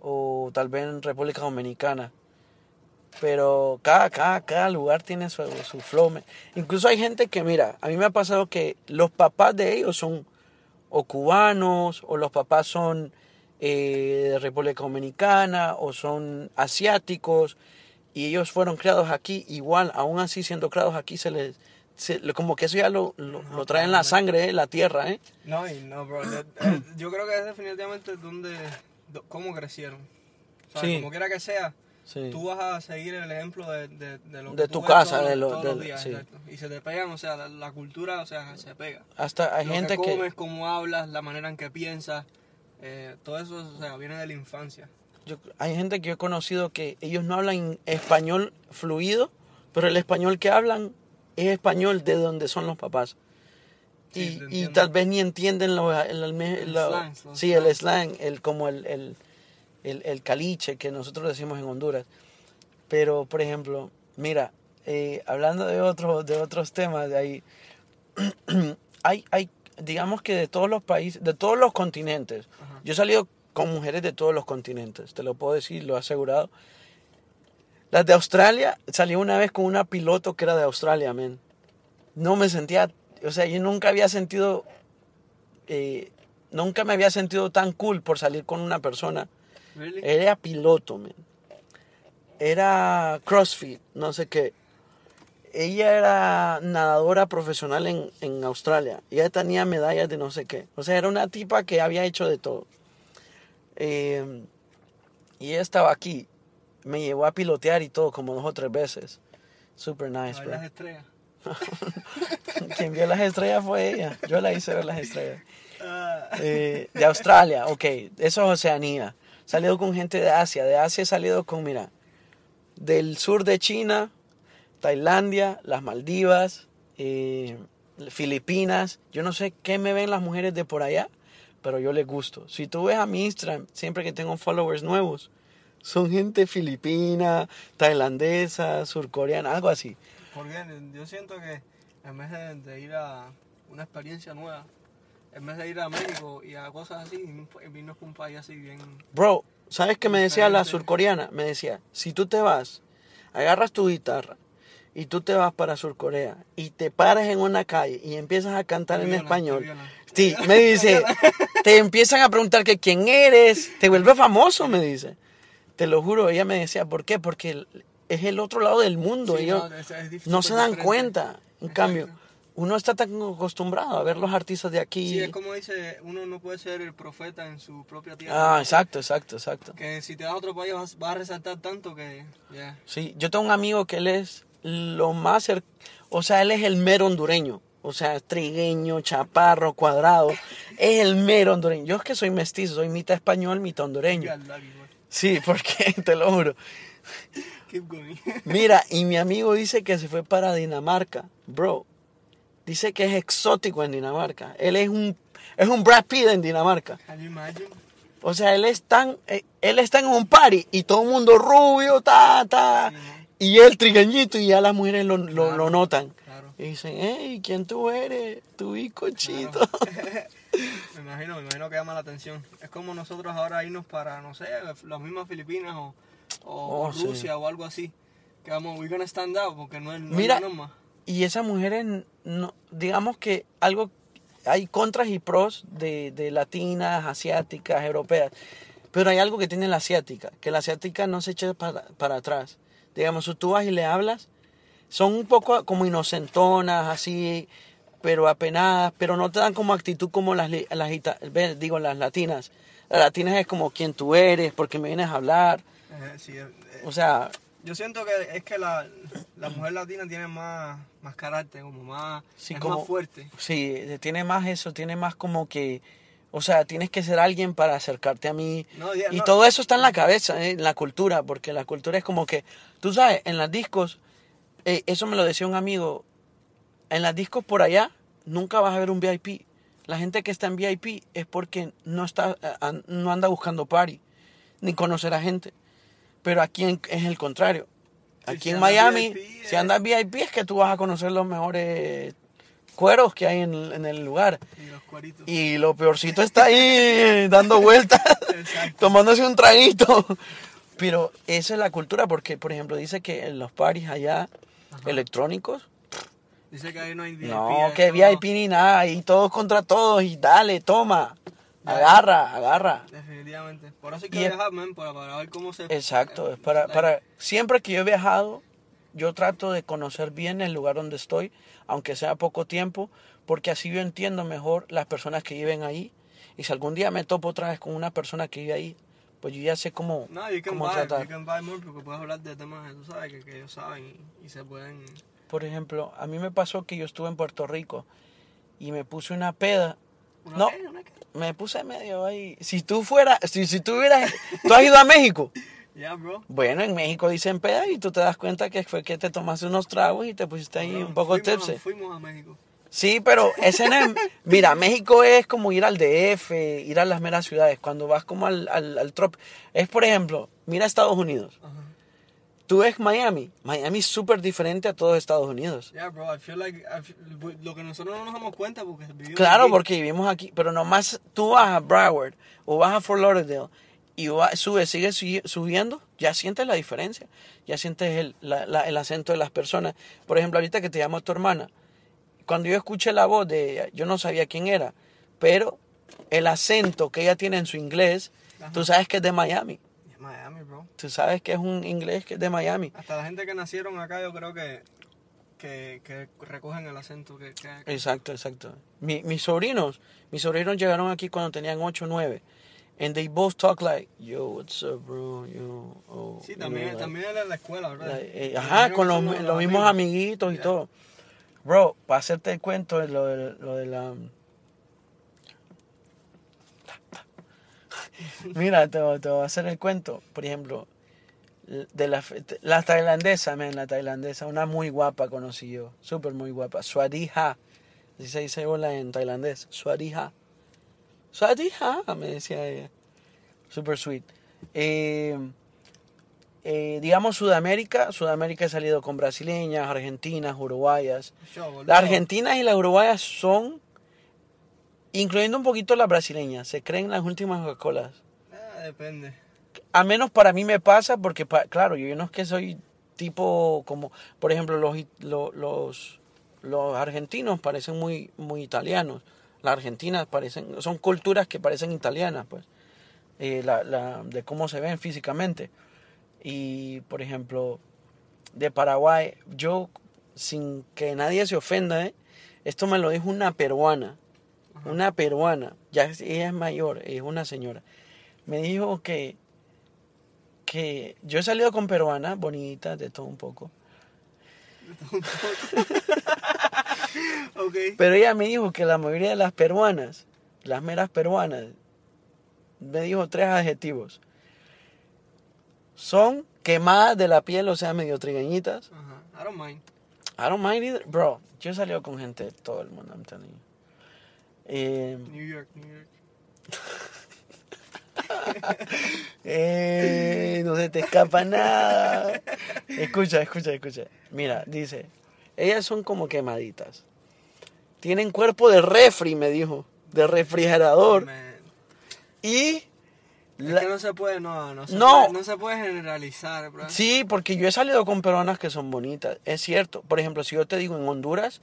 o tal vez en República Dominicana. Pero cada, cada, cada lugar tiene su, su flow. Incluso hay gente que, mira, a mí me ha pasado que los papás de ellos son o cubanos o los papás son eh, de República Dominicana o son asiáticos y ellos fueron criados aquí igual, aún así siendo criados aquí se les... se- como que eso ya lo, lo, lo trae en la sangre, eh, la tierra, ¿eh? No, y no, bro. eh, yo creo que es definitivamente donde, do- cómo crecieron. O sea, Sí. como quiera que sea, Sí. tú vas a seguir el ejemplo de, de, de lo De que tú tu ves casa, todos, de lo- todos de- los días, sí. exacto. Y se te pegan, o sea, la, la cultura, o sea, se pega. Hasta hay lo gente que que... comes, cómo hablas, la manera en que piensas, eh, todo eso, o sea, viene de la infancia. Yo- hay gente que yo he conocido que ellos no hablan español fluido, pero el español que hablan es español de donde son los papás. Sí, y, y tal vez ni entienden lo, el, el- El slang, sí, el slang, el, como el, el, el, caliche que nosotros decimos en Honduras. Pero, por ejemplo, mira, eh, hablando de, otro, de otros temas, de ahí, hay, hay, digamos que de todos los países, de todos los continentes, Ajá. yo he salido con mujeres de todos los continentes, te lo puedo decir, lo he asegurado. Las de Australia, salí una vez con una piloto que era de Australia, men. No me sentía, o sea, yo nunca había sentido, eh, nunca me había sentido tan cool por salir con una persona. Really? Era piloto, men. Era CrossFit, no sé qué. Ella era nadadora profesional en, en Australia. Ella tenía medallas de no sé qué. O sea, era una tipa que había hecho de todo. Eh, y ella estaba aquí. Me llevó a pilotear y todo como dos o tres veces. Super nice, bro. las estrellas. Quien vio las estrellas fue ella. Yo la hice ver las estrellas. Ah, Eh, de Australia, ok. Eso es Oceanía. Salido con gente de Asia. De Asia he salido con, mira, del sur de China, Tailandia, las Maldivas, eh, Filipinas. Yo no sé qué me ven las mujeres de por allá, pero yo les gusto. Si tú ves a mi Instagram, siempre que tengo followers nuevos, son gente filipina, tailandesa, surcoreana, algo así. porque yo siento que en vez de ir a una experiencia nueva, en vez de ir a México y a cosas así, vino con un país así bien... Bro, ¿sabes qué me decía la surcoreana? Me decía, si tú te vas, agarras tu guitarra y tú te vas para Surcorea y te paras en una calle y empiezas a cantar Te en español. Sí, me dice, te empiezan a preguntar que quién eres, te vuelves famoso, me dice. Te lo juro, ella me decía, ¿por qué? Porque es el otro lado del mundo, Sí, ellos no, es- es dif- no se dan diferente. cuenta. En Exacto. cambio, uno está tan acostumbrado a ver los artistas de aquí. Sí, es como dice, uno no puede ser el profeta en su propia tierra. Ah, exacto, exacto, exacto. Que si te vas a otro país vas, vas a resaltar tanto que... ya. Sí, yo tengo un amigo que él es lo más o sea, él es el mero hondureño. O sea, trigueño, chaparro, cuadrado. Es el mero hondureño. Yo es que soy mestizo, soy mitad español, mitad hondureño. Sí, porque te lo juro. Keep going. Mira, y mi amigo dice que se fue para Dinamarca. Bro, dice que es exótico en Dinamarca. Él es un, es un Brad Pitt en Dinamarca. O sea, él es tan, eh, él está en un party y todo el mundo rubio, ta, ta. Y él trigueñito y ya las mujeres lo, lo, Claro. lo notan. Claro. Y dicen, hey, ¿quién tú eres? Tu cochito. Me imagino, me imagino que llama la atención. Es como nosotros ahora irnos para, no sé, las mismas Filipinas o, o Oh, sí. Rusia o algo así. Que vamos, we're gonna stand out porque no es, no Mira, es norma. Y esas mujeres, no, digamos que algo, hay contras y pros de, de latinas, asiáticas, europeas. Pero hay algo que tiene la asiática, que la asiática no se echa para, para atrás. Digamos, si tú vas y le hablas, son un poco como inocentonas, así, pero apenadas, pero no te dan como actitud como las, las digo, las latinas. Las latinas es como quién tú eres, porque me vienes a hablar. Sí, eh, eh, O sea, yo siento que es que la, la mujer latina tiene más, más carácter, como más, Sí, es como- más fuerte. Sí, tiene más eso, tiene más como que, o sea, tienes que ser alguien para acercarte a mí. No, ya- y no. todo eso está en la cabeza, ¿eh? en la cultura, porque la cultura es como que, tú sabes, en las discos, eh, eso me lo decía un amigo, en las discos por allá nunca vas a ver un VIP. La gente que está en VIP es porque no, está, eh, no anda buscando party, ni conocer a gente. Pero aquí es el contrario. Aquí si en Miami, VIP, si eh. andas VIP es que tú vas a conocer los mejores cueros que hay en, en el lugar. Y los cueritos. Y lo peorcito está ahí dando vueltas, tomándose un traguito. Pero esa es la cultura, porque, por ejemplo, dice que en los parties allá Ajá. electrónicos, Dice que ahí no hay VIP. no, que VIP ni nada, y todos contra todos, y dale, toma, agarra, agarra. Definitivamente. Por eso hay que Y viajar, man, para, para ver cómo se... Exacto, es para, para, siempre que yo he viajado, yo trato de conocer bien el lugar donde estoy, aunque sea poco tiempo, porque así yo entiendo mejor las personas que viven ahí, y si algún día me topo otra vez con una persona que vive ahí, pues yo ya sé cómo, No, cómo buy, tratar. you can buy more porque puedes hablar de temas tú sabes que, que ellos saben y, y se pueden... Por ejemplo, a mí me pasó que yo estuve en Puerto Rico y me puse una peda. ¿Una No. qué? ¿Una qué? Me puse medio ahí. Si tú fueras, si, si tú hubieras, tú has ido a México. Ya, bro. Bueno, en México dicen peda y tú te das cuenta que fue que te tomaste unos tragos y te pusiste ahí un poco fuimos, tipsy. Fuimos a México. Sí, pero ese es- Mira, México es como ir al DF, ir a las meras ciudades. Cuando vas como al, al, al trop. Es, por ejemplo, mira Estados Unidos. Ajá. Tú ves Miami. Miami es súper diferente a todo Estados Unidos. Yeah, bro, I feel like... I feel- lo que nosotros no nos damos cuenta porque vivimos Claro, aquí. porque vivimos aquí. Pero nomás tú vas a Broward o vas a Fort Lauderdale y va- subes, sigues subi- subiendo, ya sientes la diferencia. Ya sientes el, la- la- el acento de las personas. Por ejemplo, ahorita que te llamo tu hermana. Cuando yo escuché la voz de ella, yo no sabía quién era. Pero el acento que ella tiene en su inglés, Ajá. tú sabes que es de Miami. Tú sabes que es un inglés que es de Miami. Hasta la gente que nacieron acá yo creo que, que, que recogen el acento que, que Exacto, exacto. Mi- mis sobrinos, mis sobrinos llegaron aquí cuando tenían 8 o 9. And they both talk like, yo, what's up, bro? Yo, oh, Sí, you también, know, like- también era en la escuela, ¿verdad? like, eh, ajá, con los, son los mismos amiguitos y Yeah. todo. Bro, para hacerte el cuento de lo de, lo de la... Mira, te, te voy a hacer el cuento. Por ejemplo, de la, la tailandesa, man, la tailandesa, una muy guapa conocí yo, súper muy guapa. Swadiha, así se dice hola en tailandés. Swadiha. Swadiha, me decía ella. Super sweet. Eh, eh, digamos Sudamérica, Sudamérica he salido con brasileñas, argentinas, uruguayas. Yo. Las argentinas y las uruguayas son, incluyendo un poquito las brasileñas, se creen las últimas Coca-Colas. Ah, depende. A menos para mí me pasa porque, pa- claro, yo no es que soy tipo como, por ejemplo, los, los, los argentinos parecen muy, muy italianos. Las argentinas parecen, son culturas que parecen italianas, pues, eh, la, la- de cómo se ven físicamente. Y, por ejemplo, de Paraguay, yo, sin que nadie se ofenda, ¿eh? esto me lo dijo una peruana, Ajá. una peruana, ya ella es mayor, es una señora. Me dijo que, que yo he salido con peruanas bonitas, de todo un poco. Ok. Pero ella me dijo que la mayoría de las peruanas, las meras peruanas, me dijo tres adjetivos. Son quemadas de la piel, o sea, medio trigueñitas. Ajá. I don't mind. I don't mind either. Bro, yo he salido con gente de todo el mundo, I'm telling you. Eh, New York, New York. eh, no se te escapa nada. Escucha, escucha, escucha. Mira, dice, ellas son como quemaditas. Tienen cuerpo de refri, me dijo, de refrigerador. Man. Y... Es la- que no se puede, no, no se, No. Puede, no se puede generalizar, bro. Sí, porque yo he salido con peruanas que son bonitas, es cierto. Por ejemplo, si yo te digo en Honduras,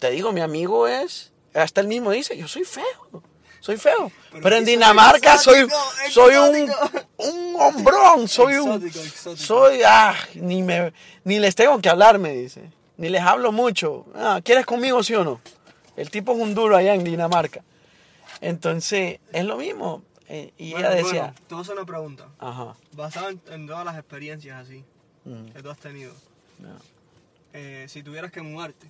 te digo, mi amigo es, hasta él mismo dice, yo soy feo, soy feo. Pero, Pero en Dinamarca soy, exótico, soy un, exótico. un hombrón, soy un, Exótico, exótico. soy, ah, ni me, ni les tengo que hablar, me dice, ni les hablo mucho. Ah, ¿quieres conmigo, sí o no? El tipo es un duro allá en Dinamarca. Entonces, es lo mismo. Eh, y Bueno, ella decía, bueno, te voy a hacer una pregunta. ajá, Basado en, en todas las experiencias así mm, que tú has tenido. no. eh, si tuvieras que mudarte,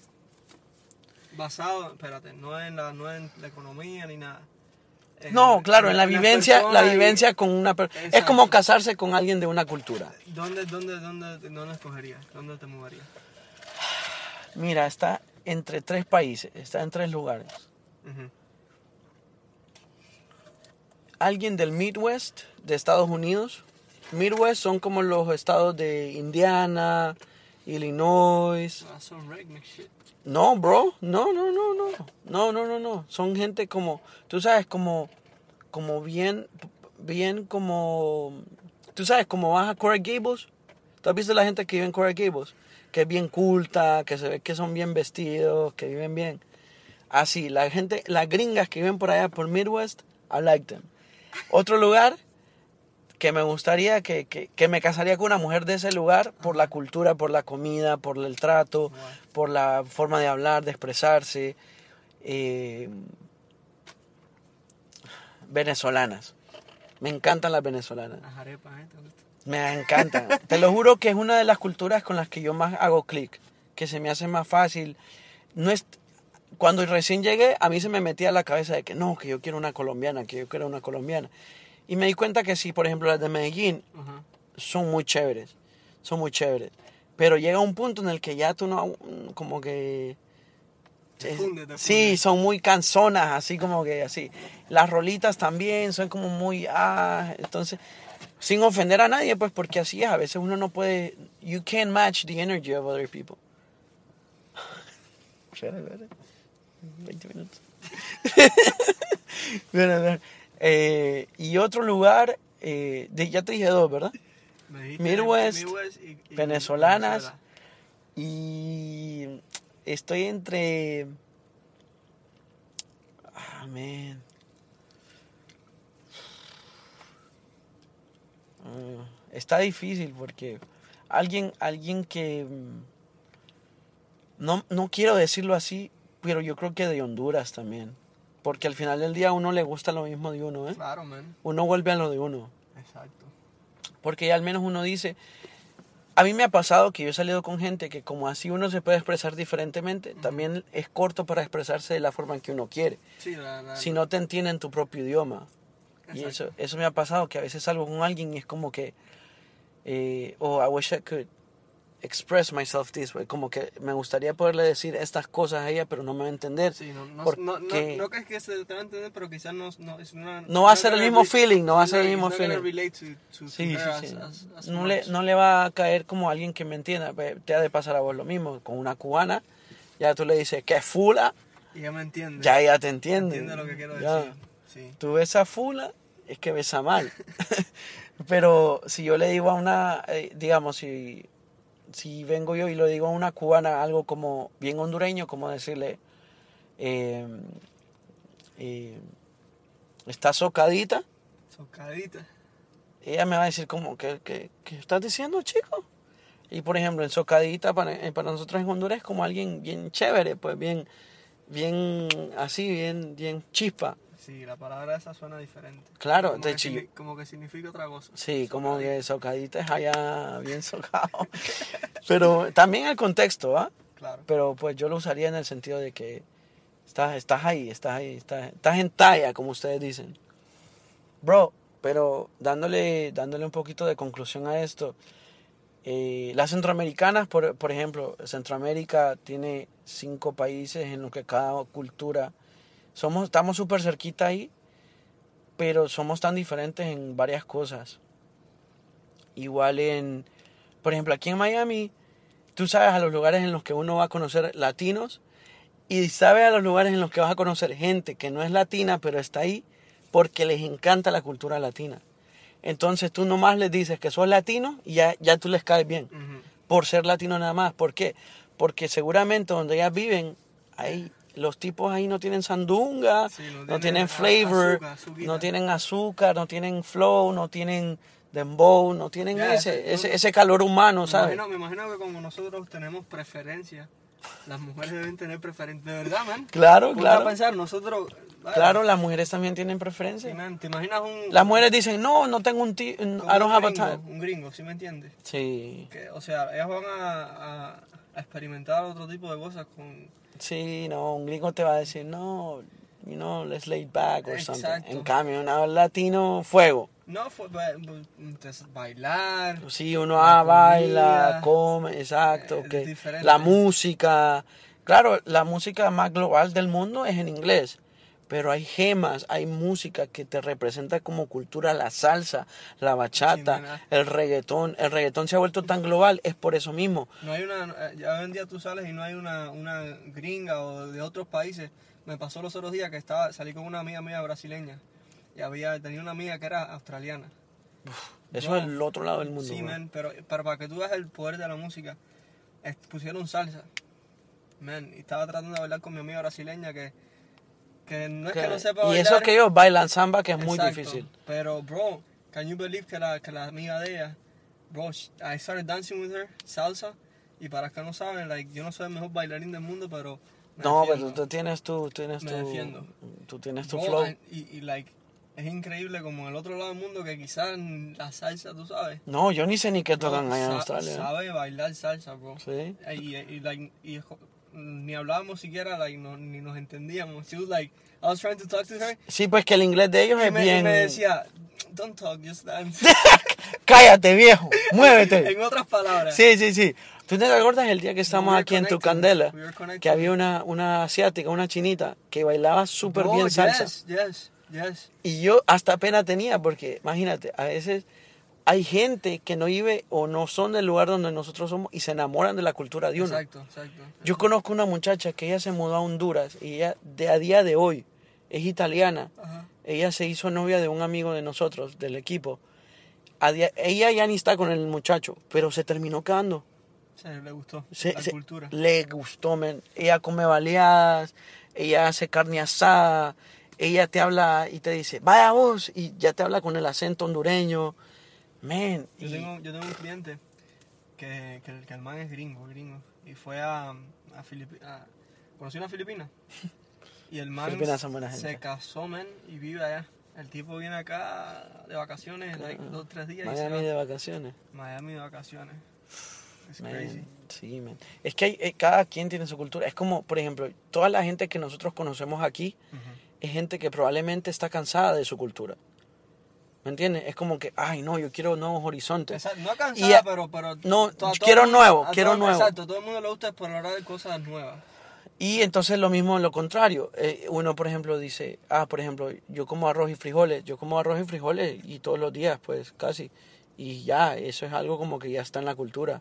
basado, espérate, no en la, no en la economía ni nada, en- No, claro, en la vivencia, la y- vivencia con una persona. Es como casarse con alguien de una cultura. ¿Dónde, dónde, dónde, dónde escogerías? ¿Dónde te moverías? Mira, está entre tres países, está en tres lugares. Alguien del Midwest, de Estados Unidos. Midwest son como los estados de Indiana, Illinois. Ah. No, bro, no, no, no, no. No, no, no, no. Son gente como, tú sabes, como, como bien, bien como, tú sabes, como vas a Coral Gables. ¿Tú has visto la gente que vive en Coral Gables? Que es bien culta, que se ve que son bien vestidos, que viven bien. Así, la gente, las gringas que viven por allá, por Midwest, I like them. Otro lugar que me gustaría, que, que, que me casaría con una mujer de ese lugar por la cultura, por la comida, por el trato, por la forma de hablar, de expresarse. eh, venezolanas. Me encantan las venezolanas. Las arepas, ¿eh? Me encantan. Te lo juro que es una de las culturas con las que yo más hago clic, que se me hace más fácil. No es cuando recién llegué, a mí se me metía a la cabeza de que no, que yo quiero una colombiana, que yo quiero una colombiana. Y me di cuenta que sí, por ejemplo, las de Medellín son muy chéveres, son muy chéveres. Pero llega un punto en el que ya tú no, como que... Te funde, te sí, son muy canzonas, así como que así. Las rolitas también son como muy... Ah, entonces, sin ofender a nadie, pues porque así es, a veces uno no puede... You can't match the energy of other people. Espera, espera. 20 minutos. Bueno, bueno. Eh, y otro lugar, eh, de- ya te dije dos, ¿verdad? Me Midwest, y- y venezolanas. Venezuela. Y estoy entre... Ah, man. Ah, está difícil porque alguien, alguien que... mm, No, no quiero decirlo así, pero yo creo que de Honduras también. Porque al final del día a uno le gusta lo mismo de uno, ¿eh? Claro, man. Uno vuelve a lo de uno. Exacto. Porque ya al menos uno dice, a mí me ha pasado que yo he salido con gente que como así uno se puede expresar diferentemente, también es corto para expresarse de la forma en que uno quiere. Sí, la, la, Si no te entienden tu propio idioma. Y Exacto. eso, eso me ha pasado, que a veces salgo con alguien y es como que, eh, oh, I wish I could express myself this way. Como que me gustaría poderle decir estas cosas a ella, pero no me va a entender. Sí, no, no, porque- no, no, no crees que se te va a entender, pero quizás no... No, es una- No va a ser el mismo feeling, no va a ser el mismo feeling. No le, no le va a caer como alguien que me entienda. Te ha de pasar a vos lo mismo. Con una cubana, ya tú le dices que es fula, Y ella me entiende. ya ella te entiende. Entiende lo que quiero Ya. decir. Sí. Tú ves a fula, es que besa mal. Pero si yo le digo a una, eh, digamos, si, si vengo yo y le digo a una cubana algo como bien hondureño, como decirle, eh, eh, está socadita, Socadita. ella me va a decir como, ¿qué, qué, qué estás diciendo, chico? Y por ejemplo, en Socadita, para, eh, para nosotros en Honduras es como alguien bien chévere, pues bien, bien así, bien, bien chispa. Sí, la palabra esa suena diferente. Claro, como de que hecho, signi- yo- Como que significa otra cosa. Sí, como que Socadita es allá bien socado. Pero también el contexto, ¿ah? Claro. Pero pues yo lo usaría en el sentido de que estás, estás ahí, estás ahí, estás, estás en talla, como ustedes dicen. Bro, pero dándole, dándole un poquito de conclusión a esto, eh, las centroamericanas, por, por ejemplo, Centroamérica tiene cinco países en los que cada cultura, somos, estamos súper cerquita ahí, pero somos tan diferentes en varias cosas. Igual en, por ejemplo, aquí en Miami, tú sabes a los lugares en los que uno va a conocer latinos y sabes a los lugares en los que vas a conocer gente que no es latina, pero está ahí porque les encanta la cultura latina. Entonces tú nomás les dices que sos latino y ya, ya tú les caes bien por ser latino nada más. ¿Por qué? Porque seguramente donde ellas viven, ahí los tipos ahí no tienen sandunga, Sí, no no, tienen flavor, azúcar, no tienen azúcar, no tienen flow, no tienen dembow, no tienen ese, ese, ese calor humano, Me ¿sabes? imagino, me imagino que como nosotros tenemos preferencia, las mujeres deben tener preferencia. De verdad, man. Claro, claro. a pensar, nosotros... Claro, las mujeres también tienen sí, preferencia. man, ¿Te imaginas un... Las mujeres dicen, no, no tengo un tío, I don't have a time. Un gringo, ¿sí me entiendes? Sí, Que, o sea, ellas van a, a- a experimentar otro tipo de cosas con... sí, no, un gringo te va a decir, no, you know, let's lay back or something. En cambio, una latino, fuego. No, entonces, bailar. Sí, uno ah, baila, come, exacto. eh, que la música. Claro, la música más global del mundo es en inglés. Pero hay gemas, hay música que te representa como cultura, la salsa, la bachata, Sí, el reggaetón. El reggaetón se ha vuelto tan global, es por eso mismo. No hay una, eh, ya hoy en día tú sales y no hay una, una gringa o de otros países. Me pasó los otros días que estaba, salí con una amiga mía brasileña y había, tenía una amiga que era australiana. Eso Bro. es el otro lado del mundo. Sí, man, pero, pero para que tú veas el poder de la música, pusieron salsa. Man, y estaba tratando de bailar con mi amiga brasileña que, que no es que, Que- no sepa y bailar. eso que ellos bailan samba, que es muy Exacto, difícil. Pero, bro, can you believe que la, que la amiga de ella, bro, I started dancing with her, salsa, y para que no saben, like, yo no soy el mejor bailarín del mundo, pero No, pero defiendo. tú tienes tu, tienes Me tu, defiendo. tú tienes tu Bro, flow. y, y, like, es increíble como en el otro lado del mundo que quizás la salsa, tú sabes. No, yo ni sé ni qué tocan allá en Australia. Sabe bailar salsa, bro. Sí. Y, y, like, y jo- ni hablábamos siquiera, like, no, ni nos entendíamos. She was like, I was trying to talk to her, Sí, pues que el inglés de ellos y es me, y bien. me decía, don't talk, just dance. Cállate, viejo, muévete. en otras palabras. Sí, sí, sí. ¿Tú te acuerdas el día que estábamos aquí en tu candela? we. Que había una, una asiática, una chinita, que bailaba súper Bro, bien salsa. Yes, yes, yes. Y yo hasta pena tenía, porque imagínate, a veces hay gente que no vive o no son del lugar donde nosotros somos y se enamoran de la cultura de uno. Exacto, exacto. Yo conozco una muchacha que ella se mudó a Honduras y ella de a día de hoy es italiana. Ajá. Ella se hizo novia de un amigo de nosotros, del equipo. Día- ella ya ni está con el muchacho, pero se terminó quedando. Sí, le gustó Se- la se- cultura. Le gustó, men. Ella come baleadas, ella hace carne asada, ella te habla y te dice, vaya vos, y ya te habla con el acento hondureño. Men, Yo y- tengo, yo tengo un cliente que, que, el, que el man es gringo, gringo. Y fue a, a Filipinas. Conocí una Filipina. Y el man se casó, men, y vive allá. El tipo viene acá de vacaciones, like, dos, tres días. y se Miami va. de vacaciones. Miami de vacaciones. Es Man, crazy. Sí, man. Es que hay- eh, cada quien tiene su cultura. Es como, por ejemplo, toda la gente que nosotros conocemos aquí es gente que probablemente está cansada de su cultura. ¿Me entiendes? Es como que, ay, no, yo quiero nuevos horizontes. Exacto, No cansada, Y pero, pero... no, todo quiero nuevo, quiero todo- nuevo. Exacto, todo el mundo le gusta explorar cosas nuevas. Y entonces lo mismo lo contrario. Eh, uno, por ejemplo, dice, ah, por ejemplo, yo como arroz y frijoles, yo como arroz y frijoles y todos los días, pues casi. Y ya, eso es algo como que ya está en la cultura.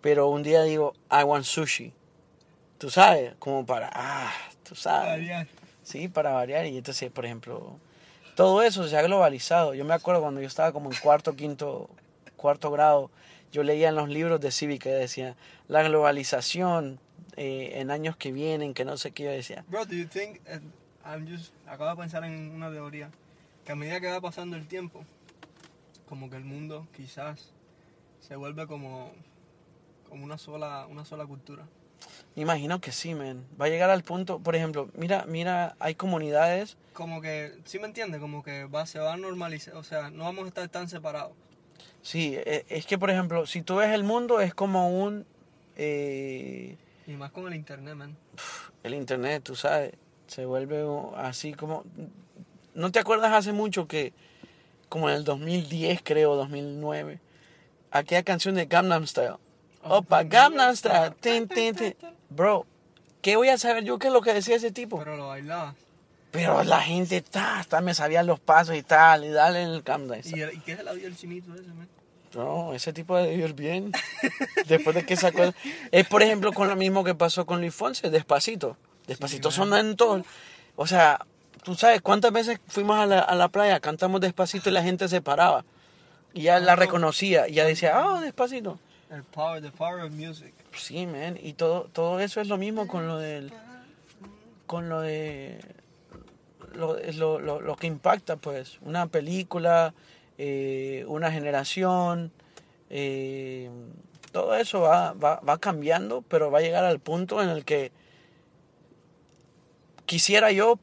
Pero un día digo, I want sushi. Tú sabes, como para, ah, tú sabes. Variar. Sí, para variar. Y entonces, por ejemplo, todo eso se ha globalizado. Yo me acuerdo cuando yo estaba como en cuarto, quinto, cuarto grado, yo leía en los libros de cívica y decía, la globalización eh, en años que vienen, que no sé qué, yo decía. Bro, do you think, eh, I'm just, acabo de pensar en una teoría, que a medida que va pasando el tiempo, como que el mundo quizás se vuelve como, como una sola, una sola cultura. Imagino que sí, man. Va a llegar al punto, por ejemplo, mira, mira, hay comunidades, Como que, ¿sí me entiendes? Como que va, se va a normalizar, o sea, no vamos a estar tan separados. sí, eh, es que, por ejemplo, si tú ves el mundo, es como un... eh, Y más con el internet, man. el internet, tú sabes, se vuelve así como... ¿No te acuerdas hace mucho que, como en el 2010 creo, 2009, aquella canción de Gangnam Style? Opa, Gangnam Style. tin, tin, tin. Bro, ¿qué voy a saber yo qué es lo que decía ese tipo? Pero lo bailaba. Pero la gente, ta, ta, me sabía los pasos y tal, y dale en el Gangnam ¿Y, Style. el- ¿Y qué es el audio del chinito ese, man? No, ese tipo de vivir bien. Después de que sacó... Es, por ejemplo, con lo mismo que pasó con Luis Fonse, Despacito. Despacito Sí, sonó en todo. O sea, tú sabes cuántas veces fuimos a la, a la playa, cantamos Despacito y la gente se paraba. Y ya la reconocía. Y ya decía, ah, Despacito. El power, the power of music. Sí, man. Y todo, todo eso es lo mismo con lo del... Con lo de... Lo, lo, lo, lo que impacta, pues. Una película, eh, una generación... eh, todo eso va, va, va cambiando, pero va a llegar al punto en el que quisiera yo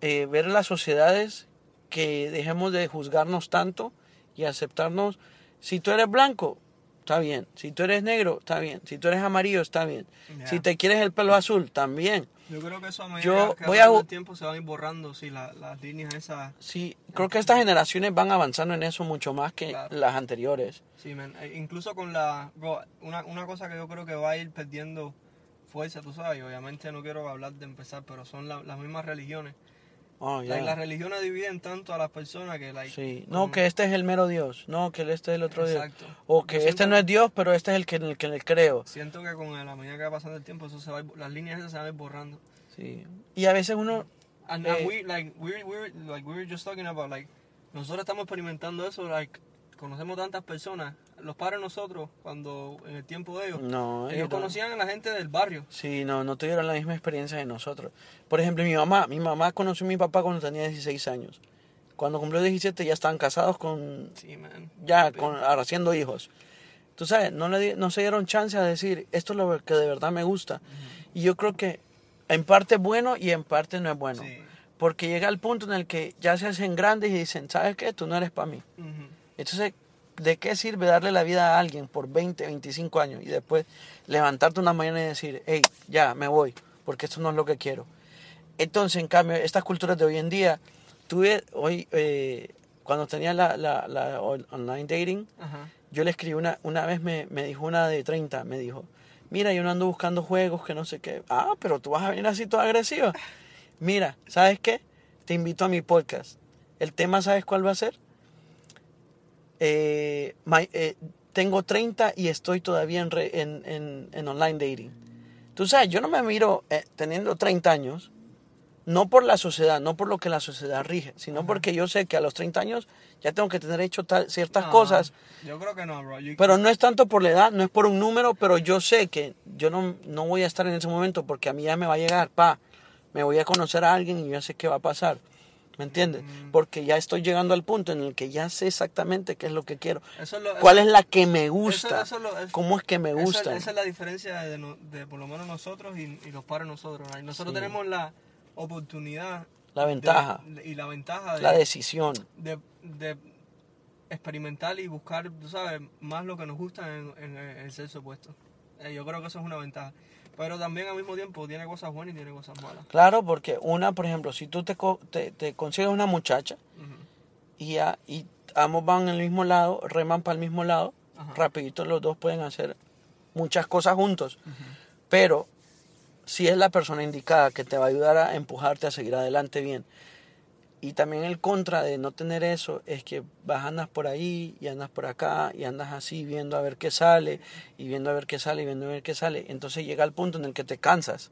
eh, ver las sociedades que dejemos de juzgarnos tanto y aceptarnos. Si tú eres blanco, está bien. Si tú eres negro, está bien. Si tú eres amarillo, está bien. Si te quieres el pelo azul, también. Yo creo que eso a medida que voy avanza a- el tiempo se van a ir borrando, sí, la- las líneas esas. Sí, creo que estas generaciones van avanzando en eso mucho más que Claro. las anteriores. Sí, man. E incluso con la... bro, una, una cosa que yo creo que va a ir perdiendo fuerza, tú sabes, y obviamente no quiero hablar de empezar, pero son la- las mismas religiones. Oh, ya. Like, las religiones dividen tanto a las personas que... Like, Sí, no, que este es el mero Dios, no, que este es el otro Exacto. Dios. O que Yo este no es Dios, pero este es el que, el que le creo. Siento que con la medida que va pasando el tiempo, eso se va las líneas esas se van a ir borrando. Sí. Y a veces uno, And, Eh, and we, like, we, we, like, we were just talking about, like, nosotros estamos experimentando eso, like, conocemos tantas personas, los padres nosotros, cuando en el tiempo de ellos, no, ellos conocían a la gente del barrio. Sí, no, no tuvieron la misma experiencia de nosotros. Por ejemplo, mi mamá, mi mamá conoció a mi papá cuando tenía 16 años. Cuando cumplió 17 ya estaban casados con, Sí, man. ya con, ahora haciendo hijos. Tú sabes, no, le, di- no se dieron chance a decir, esto es lo que de verdad me gusta. Y yo creo que en parte es bueno y en parte no es bueno. Sí. Porque llega el punto en el que ya se hacen grandes y dicen, ¿sabes qué? Tú no eres para mí. Ujú. Entonces, ¿de qué sirve darle la vida a alguien por 20, 25 años y después levantarte una mañana y decir, hey, ya, me voy, porque esto no es lo que quiero? Entonces, en cambio, estas culturas de hoy en día, tuve hoy, eh, cuando tenía la, la, la on- online dating, Ajá. yo le escribí una, una vez, me, me dijo una de 30, me dijo, mira, yo no ando buscando juegos, que no sé qué. Ah, pero tú vas a venir así toda agresiva. Mira, ¿sabes qué? Te invito a mi podcast. El tema, ¿sabes cuál va a ser? Eh, my- eh, tengo 30 y estoy todavía en, re- en, en, en online dating. Tú sabes, yo no me miro eh, teniendo 30 años, no por la sociedad, no por lo que la sociedad rige, sino Ajá. porque yo sé que a los 30 años ya tengo que tener hecho tal- ciertas No, cosas Yo creo que no, bro. You- pero no es tanto por la edad, no es por un número, pero yo sé que yo no, no voy a estar en ese momento porque a mí ya me va a llegar, pa, me voy a conocer a alguien y ya sé qué va a pasar. ¿Me entiendes? Mm. Porque ya estoy llegando al punto en el que ya sé exactamente qué es lo que quiero. eso es lo- ¿Cuál eso- es la que me gusta? eso lo- ¿Cómo es que me gusta? Esa, es la diferencia de, por lo menos nosotros y, y los padres nosotros. Nosotros Sí. tenemos la oportunidad La ventaja, de- y la ventaja de, la decisión. de, de experimentar y buscar, tú sabes, más lo que nos gusta en, en el sexo opuesto. Eh, yo creo que eso es una ventaja. Pero también al mismo tiempo tiene cosas buenas y tiene cosas malas. Claro, porque una, por ejemplo, si tú te, co- te, te consigues una muchacha y, ya, y ambos van al mismo lado, reman para el mismo lado, Ajá. rapidito los dos pueden hacer muchas cosas juntos. Pero si es la persona indicada que te va a ayudar a empujarte a seguir adelante bien. Y también el contra de no tener eso es que vas andas por ahí y andas por acá y andas así viendo a ver qué sale y viendo a ver qué sale y viendo a ver qué sale. Entonces llega el punto en el que te cansas.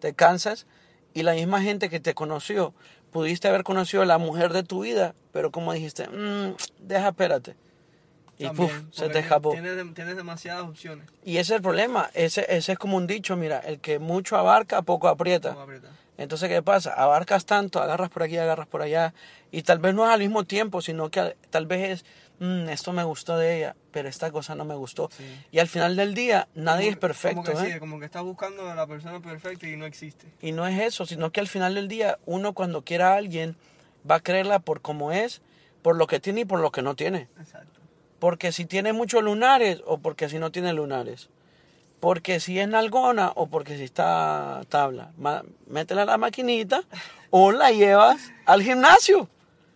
Te cansas y la misma gente que te conoció, pudiste haber conocido a la mujer de tu vida, pero como dijiste, "Mm, deja, espérate. Y También, puf, se te escapó. Tienes, dem- tienes demasiadas opciones. Y ese es el problema. Ese, ese es como un dicho, mira, el que mucho abarca, poco aprieta. Entonces, ¿qué pasa? Abarcas tanto, agarras por aquí, agarras por allá. Y tal vez no es al mismo tiempo, sino que al- tal vez es, "Mm, esto me gustó de ella, pero esta cosa no me gustó. Sí. Y al final del día, nadie Como es perfecto. Como que, ¿eh? sí, como que estás buscando a la persona perfecta y no existe. Y no es eso, sino que al final del día, uno cuando quiera a alguien, va a creerla por cómo es, por lo que tiene y por lo que no tiene. Exacto. Porque si tiene muchos lunares o porque si no tiene lunares. Porque si es nalgona o porque si está tabla. Ma- métela a la maquinita o la llevas al gimnasio.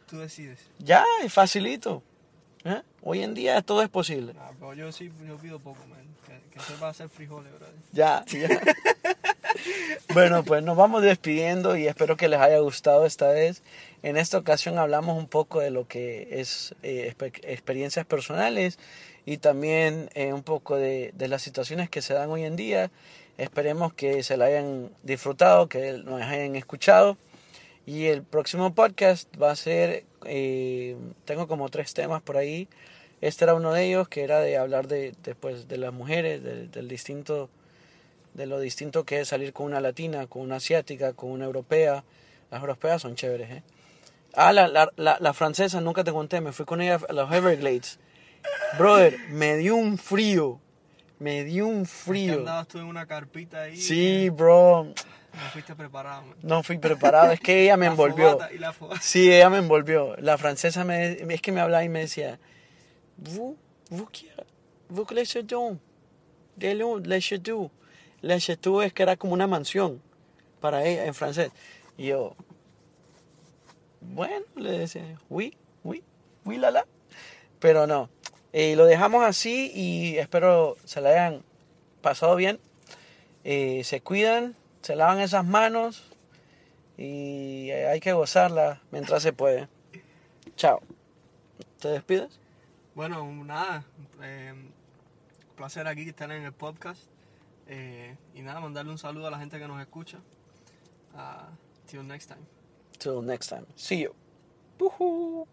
Tú decides. Ya, es facilito. ¿Eh? Hoy en día todo es posible. Nah, pero yo sí yo pido poco, man. Que, que sepa hacer frijoles, brother. Ya, ya. bueno, pues nos vamos despidiendo y espero que les haya gustado esta vez. En esta ocasión hablamos un poco de lo que es eh, experiencias personales y también eh, un poco de, de las situaciones que se dan hoy en día. Esperemos que se la hayan disfrutado, que nos hayan escuchado. Y el próximo podcast va a ser, eh, tengo como tres temas por ahí. Este era uno de ellos, que era de hablar de, de, pues, de las mujeres, del distinto de lo distinto que es salir con una latina, con una asiática, con una europea. Las europeas son chéveres, ¿eh? Ah, la, la, la, la francesa, nunca te conté, me fui con ella a los Everglades. Brother, me dio un frío. Me dio un frío. andabas tú en una carpita ahí. Sí, bro. No fuiste preparado, man. No fui preparado. Es que ella me envolvió. Y la. Sí, ella me envolvió. La francesa me, es que me hablaba y me decía, ¿Vous, vous, vous le chateau, de lo, le chateau. Es que era como una mansión para ella en francés. Y yo, bueno, le decía, oui, oui, oui, la la. Pero no. Eh, lo dejamos así y espero se la hayan pasado bien. Eh, se cuidan, se lavan esas manos y hay que gozarla mientras se puede. Chao. ¿Te despides? Bueno, nada. eh, placer aquí estar en el podcast. Eh, y nada, mandarle un saludo a la gente que nos escucha. Uh, till next time. Till next time. See you. Woohoo.